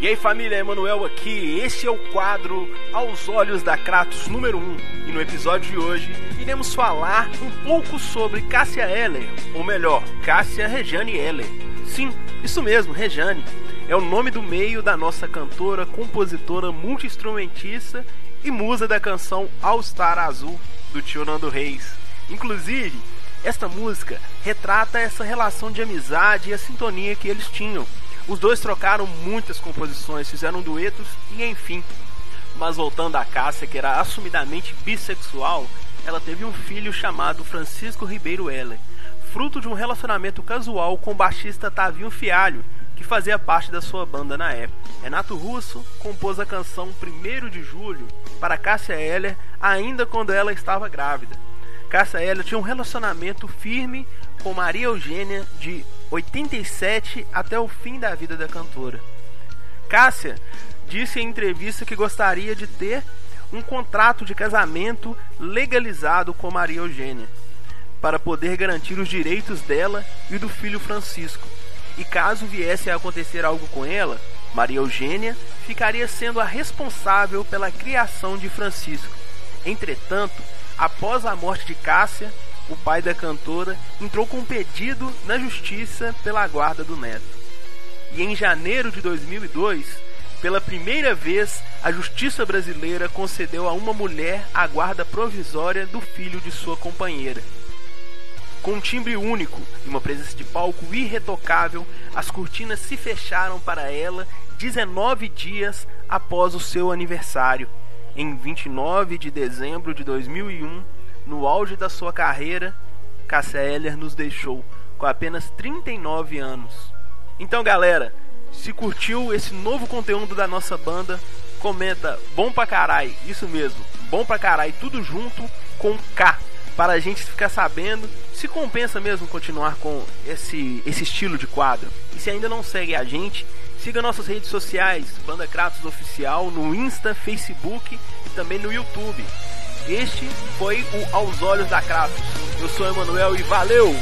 E aí família, Emanuel aqui. Este é o quadro Aos Olhos da Kratos número 1. E no episódio de hoje iremos falar um pouco sobre Cássia Eller, ou melhor, Cássia Rejane Eller. Sim, isso mesmo, Rejane. É o nome do meio da nossa cantora, compositora, multi-instrumentista e musa da canção All Star Azul do tio Nando Reis. Inclusive, esta música retrata essa relação de amizade e a sintonia que eles tinham os dois trocaram muitas composições, fizeram duetos e enfim. Mas voltando a Cássia, que era assumidamente bissexual, ela teve um filho chamado Francisco Ribeiro Heller, fruto de um relacionamento casual com o baixista Tavinho Fialho, que fazia parte da sua banda na época. Renato Russo compôs a canção 1 de Julho para Cássia Heller ainda quando ela estava grávida. Cássia Heller tinha um relacionamento firme com Maria Eugênia de 87 até o fim da vida da cantora. Cássia disse em entrevista que gostaria de ter um contrato de casamento legalizado com Maria Eugênia, para poder garantir os direitos dela e do filho Francisco. E caso viesse a acontecer algo com ela, Maria Eugênia ficaria sendo a responsável pela criação de Francisco. Entretanto, após a morte de Cássia, o pai da cantora, entrou com um pedido na justiça pela guarda do neto. E em janeiro de 2002, pela primeira vez, a justiça brasileira concedeu a uma mulher a guarda provisória do filho de sua companheira. Com um timbre único e uma presença de palco irretocável, as cortinas se fecharam para ela 19 dias após o seu aniversário, em 29 de dezembro de 2001 no auge da sua carreira, Cássia Eller nos deixou com apenas 39 anos. Então, galera, se curtiu esse novo conteúdo da nossa banda, comenta bom pra carai, isso mesmo, bom pra carai, tudo junto com K, para a gente ficar sabendo se compensa mesmo continuar com esse, esse estilo de quadro. E se ainda não segue a gente, siga nossas redes sociais, Banda Kratos Oficial, no Insta, Facebook e também no YouTube. Este foi o Aos Olhos da Kratos. Eu sou Emanuel e valeu!